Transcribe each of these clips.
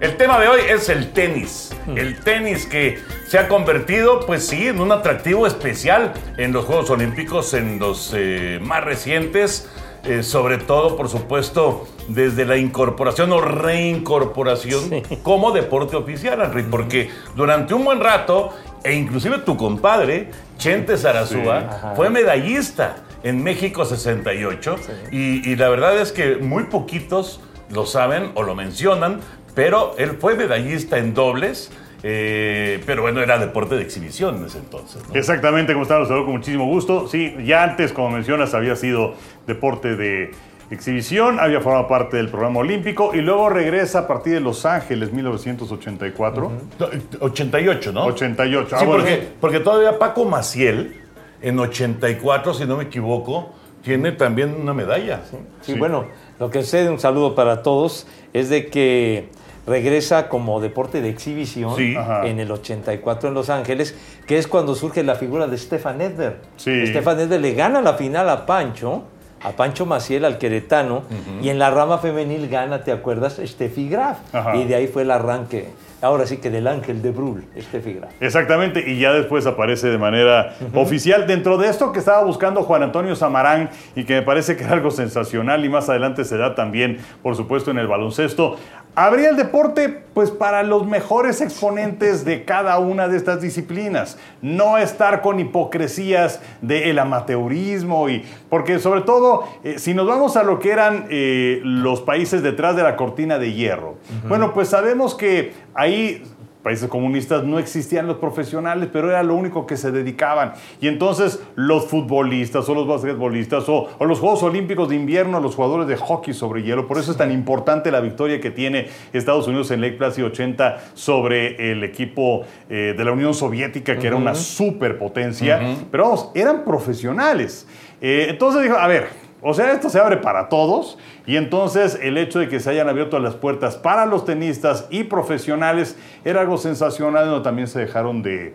El tema de hoy es el tenis. El tenis que se ha convertido, pues sí, en un atractivo especial en los Juegos Olímpicos, en los eh, más recientes. eh, sobre todo, por supuesto, desde la incorporación o reincorporación como deporte oficial, Henry, porque durante un buen rato, e inclusive tu compadre, Chente Sarazúa, fue medallista en México 68, y, y la verdad es que muy poquitos lo saben o lo mencionan, pero él fue medallista en dobles, eh, pero bueno, era deporte de exhibición en ese entonces. ¿no? Exactamente, como están, los saludo con muchísimo gusto. Sí, ya antes, como mencionas, había sido deporte de exhibición, había formado parte del programa olímpico y luego regresa a partir de Los Ángeles, 1984. No, 88, ¿no? 88. Ah, Sí, bueno. porque, porque todavía Paco Maciel, en 84, si no me equivoco, tiene también una medalla. Sí, bueno, lo que sé, un saludo para todos, es de que regresa como deporte de exhibición Sí. En el 84 en Los Ángeles, que es cuando surge la figura de Stefan Edberg. Sí. Stefan Edberg le gana la final a Pancho, a Pancho Maciel, al queretano, y en la rama femenil gana, ¿te acuerdas? Steffi Graf. Ajá. Y de ahí fue el arranque, ahora sí que del ángel de Brul, Steffi Graf. Exactamente, y ya después aparece de manera oficial. Dentro de esto que estaba buscando Juan Antonio Samarán y que me parece que era algo sensacional y más adelante se da también, por supuesto, en el baloncesto. Habría el deporte, pues, para los mejores exponentes de cada una de estas disciplinas. No estar con hipocresías del amateurismo y. Porque, sobre todo, eh, si nos vamos a lo que eran eh, los países detrás de la cortina de hierro, bueno, pues sabemos que ahí países comunistas no existían los profesionales, pero era lo único que se dedicaban. Y entonces los futbolistas o los basquetbolistas o, o los Juegos Olímpicos de invierno, los jugadores de hockey sobre hielo, por eso es tan importante la victoria que tiene Estados Unidos en Lake Placid 80 sobre el equipo eh, de la Unión Soviética, que era una superpotencia. Pero vamos, eran profesionales. Eh, entonces dijo, a ver, o sea, esto se abre para todos y entonces el hecho de que se hayan abierto las puertas para los tenistas y profesionales era algo sensacional, donde también se dejaron de...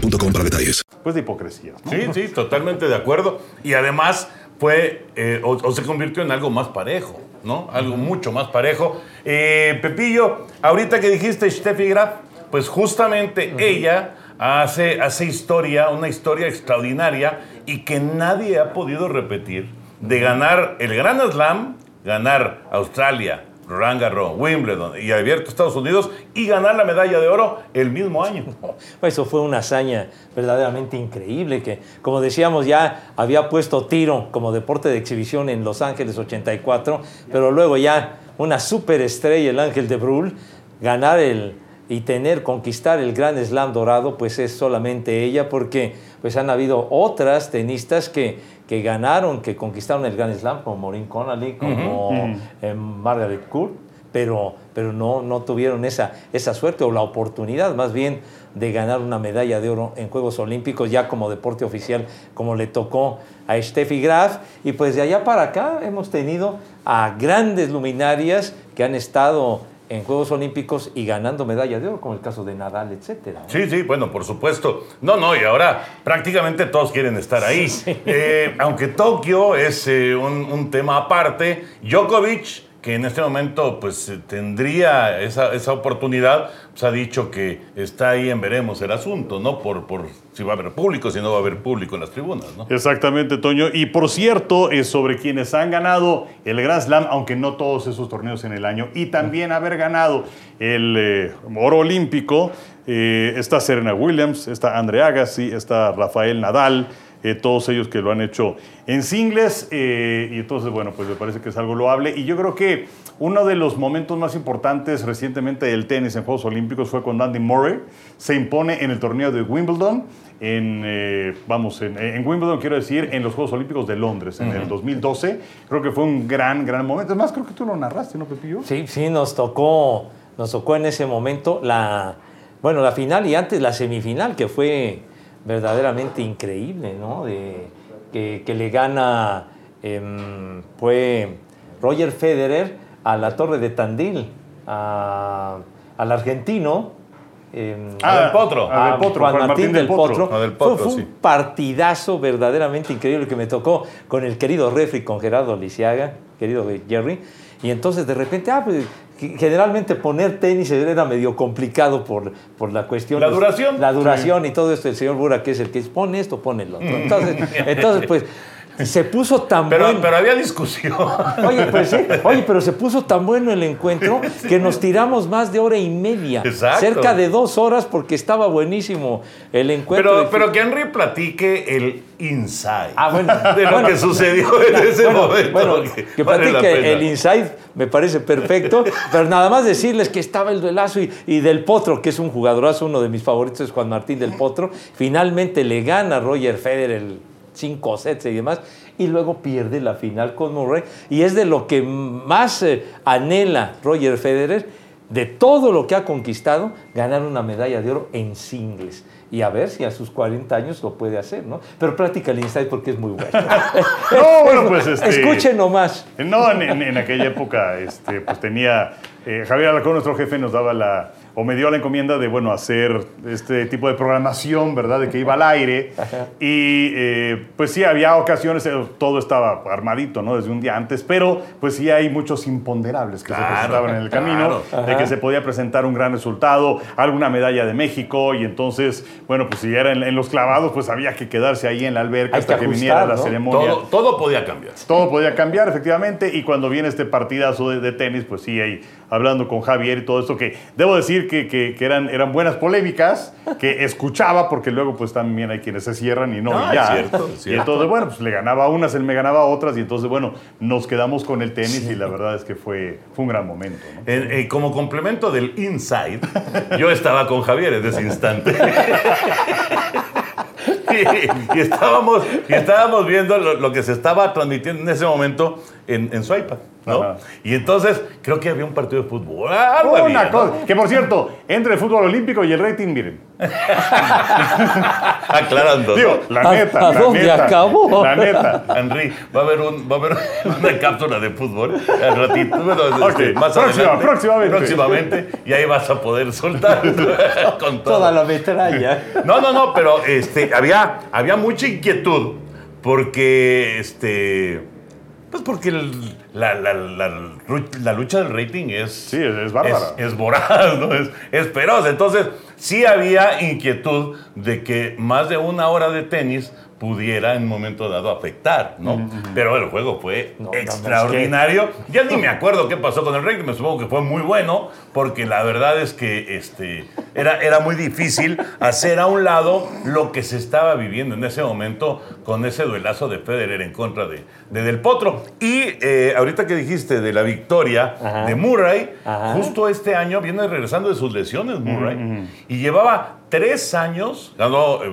boostmobile.com para detalles. Pues de hipocresía. ¿no? Sí, sí, totalmente de acuerdo. Y además fue, eh, o, o se convirtió en algo más parejo, ¿no? Algo mucho más parejo. Eh, Pepillo, ahorita que dijiste Steffi Graf, pues justamente ella hace, hace historia, una historia extraordinaria y que nadie ha podido repetir de ganar el Gran Slam, ganar Australia, Roland Wimbledon y abierto Estados Unidos y ganar la medalla de oro el mismo año. Eso fue una hazaña verdaderamente increíble que, como decíamos, ya había puesto tiro como deporte de exhibición en Los Ángeles 84, pero luego ya una superestrella, el Ángel de Brul, ganar el y tener, conquistar el Gran Slam dorado, pues es solamente ella, porque pues han habido otras tenistas que, que ganaron, que conquistaron el Gran Slam, como Maureen Connolly, como eh, Margaret Court, pero, pero no, no tuvieron esa, esa suerte o la oportunidad más bien de ganar una medalla de oro en Juegos Olímpicos ya como deporte oficial, como le tocó a Steffi Graf. Y pues de allá para acá hemos tenido a grandes luminarias que han estado en Juegos Olímpicos y ganando medalla de oro, como el caso de Nadal, etcétera. ¿no? Sí, sí, bueno, por supuesto. No, no, y ahora prácticamente todos quieren estar ahí. Eh, aunque Tokio es eh, un, un tema aparte, Djokovic que en este momento pues eh, tendría esa, esa oportunidad, pues ha dicho que está ahí en veremos el asunto, ¿no? Por, por si va a haber público, si no va a haber público en las tribunas, ¿no? Exactamente, Toño. Y por cierto, sobre quienes han ganado el Grand Slam, aunque no todos esos torneos en el año, y también haber ganado el eh, oro olímpico, eh, está Serena Williams, está Andre Agassi, está Rafael Nadal, eh, todos ellos que lo han hecho en singles, eh, y entonces, bueno, pues me parece que es algo loable. Y yo creo que uno de los momentos más importantes recientemente del tenis en Juegos Olímpicos fue cuando Andy Murray se impone en el torneo de Wimbledon, en, eh, vamos, en, en Wimbledon quiero decir, en los Juegos Olímpicos de Londres, en el 2012. Creo que fue un gran, gran momento. Es más, creo que tú lo narraste, ¿no, Pepillo? Sí, sí, nos tocó, nos tocó en ese momento la, bueno, la final y antes la semifinal, que fue verdaderamente increíble, ¿no? De, que, que le gana, fue Roger Federer a la Torre de Tandil, a- al argentino. em, Ah, del Potro. A del Potro, Juan Martín, Martín del Potro. Potro. Del Fue- Potro, fue, sí. un partidazo verdaderamente increíble que me tocó con el querido refri, con Gerardo Lisiaga, querido Jerry. Y entonces de repente, ah, pues, generalmente poner tenis era medio complicado por, por la cuestión. La duración. La duración y todo esto. El señor Bura, que es el que pone esto, pone el otro. Entonces, entonces pues, se puso tan Pero, bueno. pero había discusión. Oye, pues sí. Oye, pero se puso tan bueno el encuentro que nos tiramos más de hora y media. Exacto. Cerca de dos horas porque estaba buenísimo el encuentro. Pero, que Henry platique el inside Ah, bueno. de lo Bueno. que sucedió en ese Bueno, momento. bueno, que vale platique el inside me parece perfecto, pero nada más decirles que estaba el duelazo y, y Del Potro, que es un jugadorazo, uno de mis favoritos es Juan Martín Del Potro, finalmente le gana a Roger Federer el 5 sets y demás, y luego pierde la final con Murray, y es de lo que más eh, anhela Roger Federer, de todo lo que ha conquistado, ganar una medalla de oro en singles. Y a ver si a sus 40 años lo puede hacer, ¿no? Pero práctica el inside porque es muy bueno. No, bueno, pues este. Escuchen nomás. No, en aquella época, este, pues tenía. eh, Javier Alarcón, nuestro jefe, nos daba la. O me dio la encomienda de, bueno, hacer este tipo de programación, ¿verdad? De que iba al aire. Y eh, pues sí, había ocasiones, eh, todo estaba armadito, ¿no? Desde un día antes, pero pues sí hay muchos imponderables que se presentaban en el camino, claro. de que se podía presentar un gran resultado, alguna medalla de México, y entonces, bueno, pues si era en, en los clavados, pues había que quedarse ahí en la alberca Hay hasta que que, viniera la ceremonia. todo, todo podía cambiar. Todo podía cambiar, efectivamente, y cuando viene este partidazo de, de tenis, pues sí, ahí hablando con Javier y todo esto, que debo decir que, que- que eran, eran buenas polémicas, que escuchaba, porque luego pues también hay quienes se cierran y no, No, y ya. es cierto, es Y cierto. entonces, bueno, pues le ganaba unas, él me ganaba otras, y entonces, bueno, nos quedamos con el tenis y la verdad es que fue, fue un gran momento. eh, como complemento del inside, yo estaba con Javier en ese instante. y, y estábamos, y estábamos viendo lo, lo que se estaba transmitiendo en ese momento en, en su iPad. ¿no? Ajá. Y entonces creo que había un partido de fútbol. Algo había, Una ¿no? cosa, que por cierto, entre el fútbol olímpico y el rating, miren. Aclarando. Digo, la ¿A- neta, a la dónde neta, acabó? La neta. Henry, va a haber, un, va a haber una cápsula de fútbol al ratito, bueno, este, Ok, más próxima, adelante, próximamente. próximamente, y ahí vas a poder soltar con todo. Toda la metralla. No, no, no, pero este, había, había mucha inquietud porque, este, pues porque el- la, la- la- la lucha del rating es... Sí, es- es bárbara. Es, es voraz, ¿no? es, es feroz. Entonces, sí había inquietud de que más de una hora de tenis pudiera en un momento dado afectar, ¿no? Pero el juego fue No, no, no, es que- extraordinario. Ya ni me acuerdo qué pasó con el rating, me supongo que fue muy bueno, porque la verdad es que este, era, era muy difícil hacer a un lado lo que se estaba viviendo en ese momento con ese duelazo de Federer en contra de, de Del Potro. Y eh, ahorita que dijiste de la victoria Ajá. de Murray, Ajá. justo este año viene regresando de sus lesiones Murray, y llevaba tres años, ganó, eh,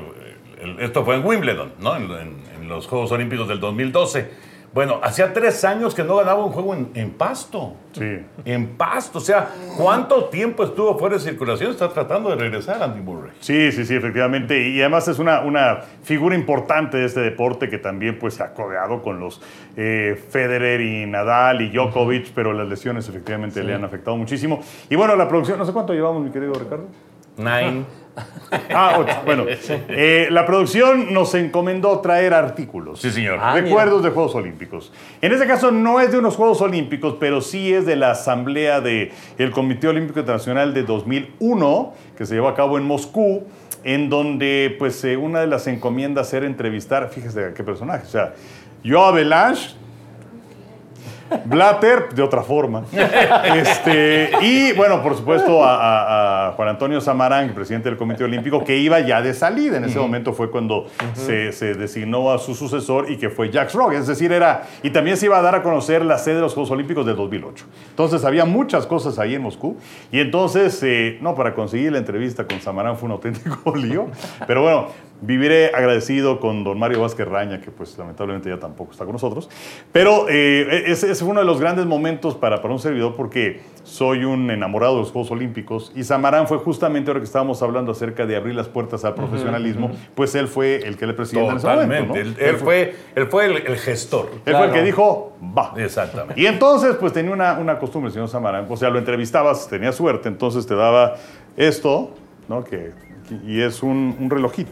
el- esto fue en Wimbledon, ¿no? En, en- en los Juegos Olímpicos del 2012. Bueno, hacía tres años que no ganaba un juego en, en pasto. Sí. En pasto. O sea, ¿cuánto tiempo estuvo fuera de circulación? Está tratando de regresar Andy Murray. Sí, sí, sí, efectivamente. Y además es una, una figura importante de este deporte que también pues, se ha codeado con los eh, Federer y Nadal y Djokovic, pero las lesiones efectivamente le han afectado muchísimo. Y bueno, la producción, no sé cuánto llevamos, mi querido Ricardo. Nine. Ah, ocho. Bueno, eh, la producción nos encomendó traer artículos. Sí, señor. Ah, Recuerdos de Juegos Olímpicos. En este caso no es de unos Juegos Olímpicos, pero sí es de la Asamblea del Comité Olímpico Internacional de 2001, que se llevó a cabo en Moscú, en donde pues eh, una de las encomiendas era entrevistar, fíjese a qué personaje, o sea, yo Avalanche, Blatter, de otra forma. Este, y bueno, por supuesto, a, a- a Juan Antonio Samarán, presidente del Comité Olímpico, que iba ya de salida. En ese momento fue cuando se, se designó a su sucesor y que fue Jacques Rock. Es decir, era. Y también se iba a dar a conocer la sede de los Juegos Olímpicos de 2008. Entonces había muchas cosas ahí en Moscú. Y entonces, eh, no, para conseguir la entrevista con Samarán fue un auténtico lío. Pero bueno, viviré agradecido con don Mario Vázquez Raña, que pues lamentablemente ya tampoco está con nosotros. Pero eh, ese ese fue uno de los grandes momentos para, para un servidor porque soy un enamorado de los Juegos Olímpicos y Samarán fue justamente ahora que estábamos hablando acerca de abrir las puertas al profesionalismo, pues él fue el que le en ese Totalmente. momento. ¿no? Él, él fue, él fue el, el gestor. Él fue el que dijo, va. Exactamente. Y entonces, pues tenía una, una costumbre, el señor Samarán. O sea, lo entrevistabas, tenía suerte, entonces te daba esto, ¿no? Que, y es un, un relojito.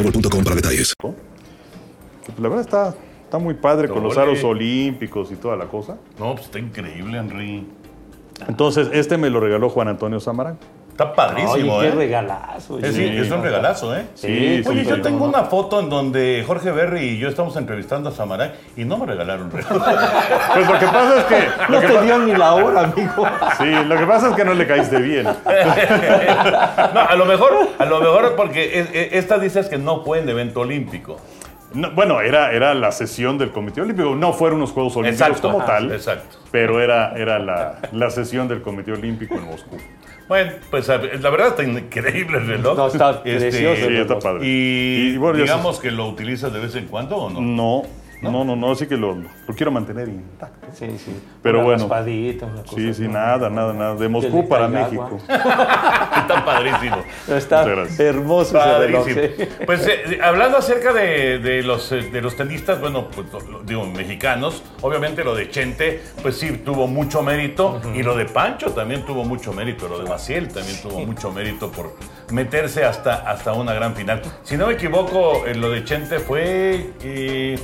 para detalles. Pues, la verdad está, está muy padre con los aros olímpicos y toda la cosa. No, pues está increíble, Henry. Entonces, este me lo regaló Juan Antonio Samarán. Está padrísimo, Oye, ¿eh? qué regalazo. Es, oye. es un regalazo, ¿eh? Sí, Oye, sí, yo sí, tengo una foto en donde Jorge Berry y yo estamos entrevistando a Samarán y no me regalaron regalo. Pues lo que pasa es que. No Lo que, te dio ni la hora, amigo. sí, lo que pasa es que no le caíste bien. no, a lo mejor, a lo mejor porque es- es- estas dices que no fue en evento olímpico. No, bueno, era, era la sesión del Comité Olímpico. No fueron unos Juegos Olímpicos Exacto. como Ah, tal. exacto. Pero era, era la, la sesión del Comité Olímpico en Moscú. Bueno, pues la verdad está increíble el reloj. No, está precioso Sí, está padre. Y, Y bueno, ya digamos que lo utilizas de vez en cuando o no. No, no, no, no, así que lo, lo quiero mantener intacto. Sí, sí. Pero Una bueno. raspadita, una cosa Sí, sí, nada, nada, nada. De Moscú para México. Está padrísimo. Está hermoso ese reloj. Padrísimo. sí. Pues eh, hablando acerca de, de los, eh, de los tenistas, bueno, pues, digo, mexicanos, obviamente lo de Chente, pues sí, tuvo mucho mérito, y lo de Pancho también tuvo mucho mérito, lo de Maciel también tuvo mucho mérito por meterse hasta, hasta una gran final. Si no me equivoco, eh, lo de Chente fue eh,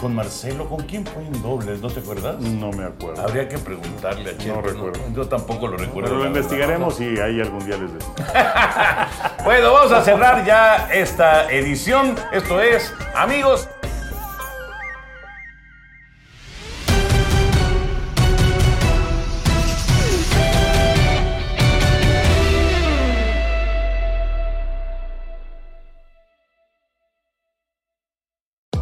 con Marcelo, ¿con quién fue en dobles? ¿No te acuerdas? No me acuerdo. Habría que preguntarle a Chente. recuerdo. Yo tampoco lo recuerdo. Pero lo investigaremos y ahí algún día les decimos. Bueno, vamos a cerrar ya esta edición. Esto es, amigos.